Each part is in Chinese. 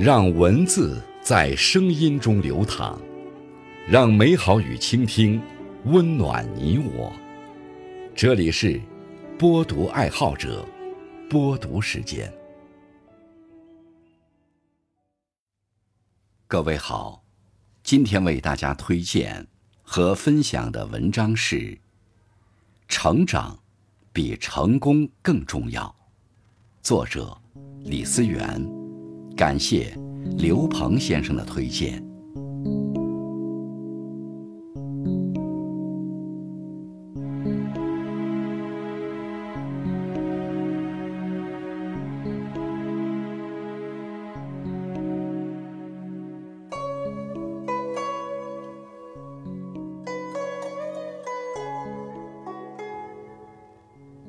让文字在声音中流淌，让美好与倾听温暖你我。这里是播读爱好者播读时间。各位好，今天为大家推荐和分享的文章是《成长比成功更重要》，作者李思源。感谢刘鹏先生的推荐。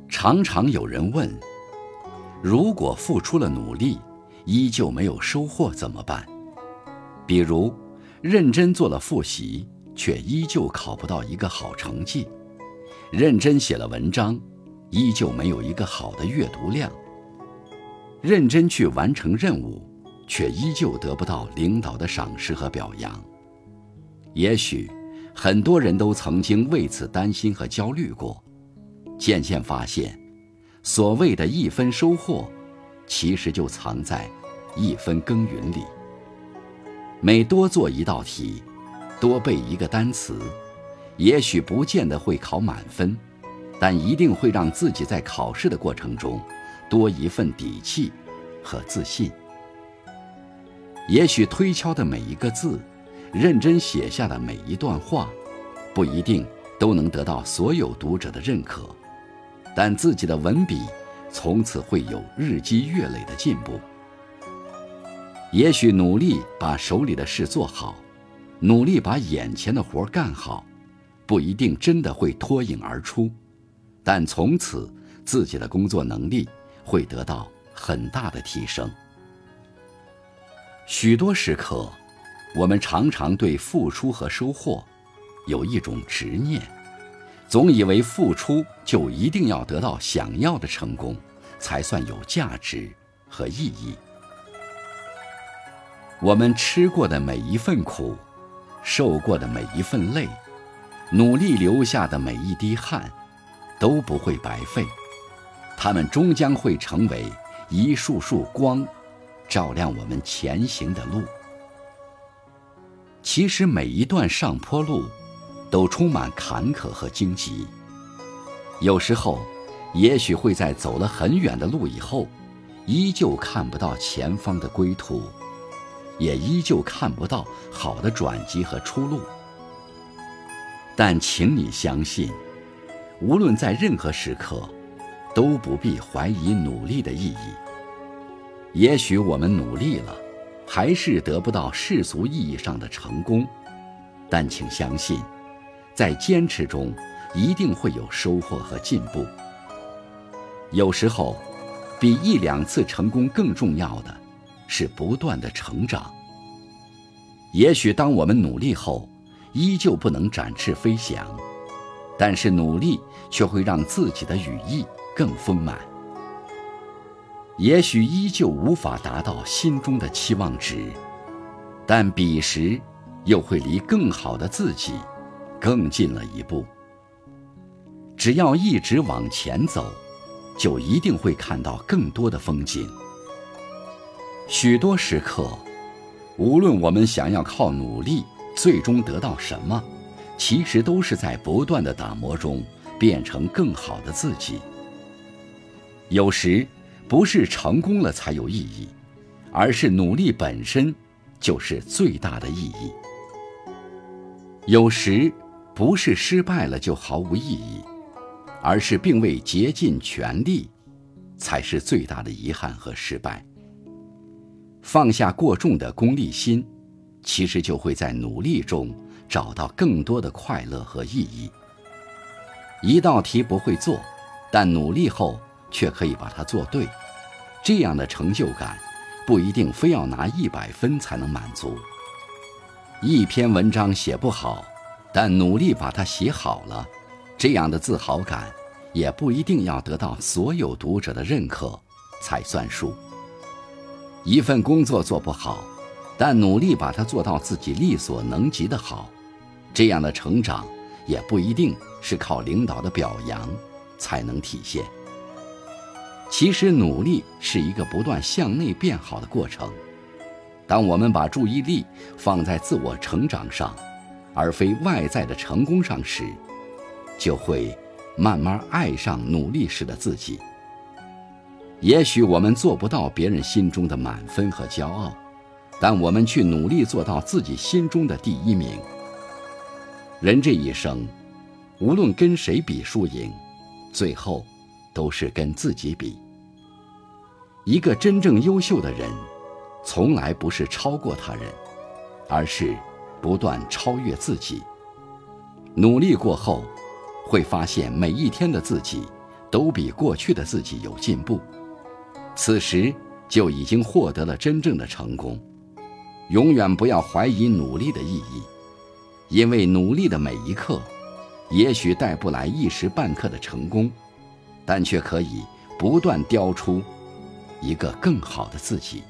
常常有人问：如果付出了努力？依旧没有收获怎么办？比如，认真做了复习，却依旧考不到一个好成绩；认真写了文章，依旧没有一个好的阅读量；认真去完成任务，却依旧得不到领导的赏识和表扬。也许，很多人都曾经为此担心和焦虑过，渐渐发现，所谓的一分收获。其实就藏在一分耕耘里。每多做一道题，多背一个单词，也许不见得会考满分，但一定会让自己在考试的过程中多一份底气和自信。也许推敲的每一个字，认真写下的每一段话，不一定都能得到所有读者的认可，但自己的文笔。从此会有日积月累的进步。也许努力把手里的事做好，努力把眼前的活干好，不一定真的会脱颖而出，但从此自己的工作能力会得到很大的提升。许多时刻，我们常常对付出和收获有一种执念。总以为付出就一定要得到想要的成功，才算有价值和意义。我们吃过的每一份苦，受过的每一份累，努力流下的每一滴汗，都不会白费，它们终将会成为一束束光，照亮我们前行的路。其实每一段上坡路。都充满坎坷和荆棘。有时候，也许会在走了很远的路以后，依旧看不到前方的归途，也依旧看不到好的转机和出路。但请你相信，无论在任何时刻，都不必怀疑努力的意义。也许我们努力了，还是得不到世俗意义上的成功，但请相信。在坚持中，一定会有收获和进步。有时候，比一两次成功更重要的，是不断的成长。也许当我们努力后，依旧不能展翅飞翔，但是努力却会让自己的羽翼更丰满。也许依旧无法达到心中的期望值，但彼时，又会离更好的自己。更近了一步。只要一直往前走，就一定会看到更多的风景。许多时刻，无论我们想要靠努力最终得到什么，其实都是在不断的打磨中变成更好的自己。有时，不是成功了才有意义，而是努力本身就是最大的意义。有时。不是失败了就毫无意义，而是并未竭尽全力，才是最大的遗憾和失败。放下过重的功利心，其实就会在努力中找到更多的快乐和意义。一道题不会做，但努力后却可以把它做对，这样的成就感，不一定非要拿一百分才能满足。一篇文章写不好。但努力把它写好了，这样的自豪感，也不一定要得到所有读者的认可才算数。一份工作做不好，但努力把它做到自己力所能及的好，这样的成长也不一定是靠领导的表扬才能体现。其实，努力是一个不断向内变好的过程。当我们把注意力放在自我成长上，而非外在的成功上时，就会慢慢爱上努力时的自己。也许我们做不到别人心中的满分和骄傲，但我们去努力做到自己心中的第一名。人这一生，无论跟谁比输赢，最后都是跟自己比。一个真正优秀的人，从来不是超过他人，而是不断超越自己。努力过后，会发现每一天的自己，都比过去的自己有进步。此时就已经获得了真正的成功。永远不要怀疑努力的意义，因为努力的每一刻，也许带不来一时半刻的成功，但却可以不断雕出一个更好的自己。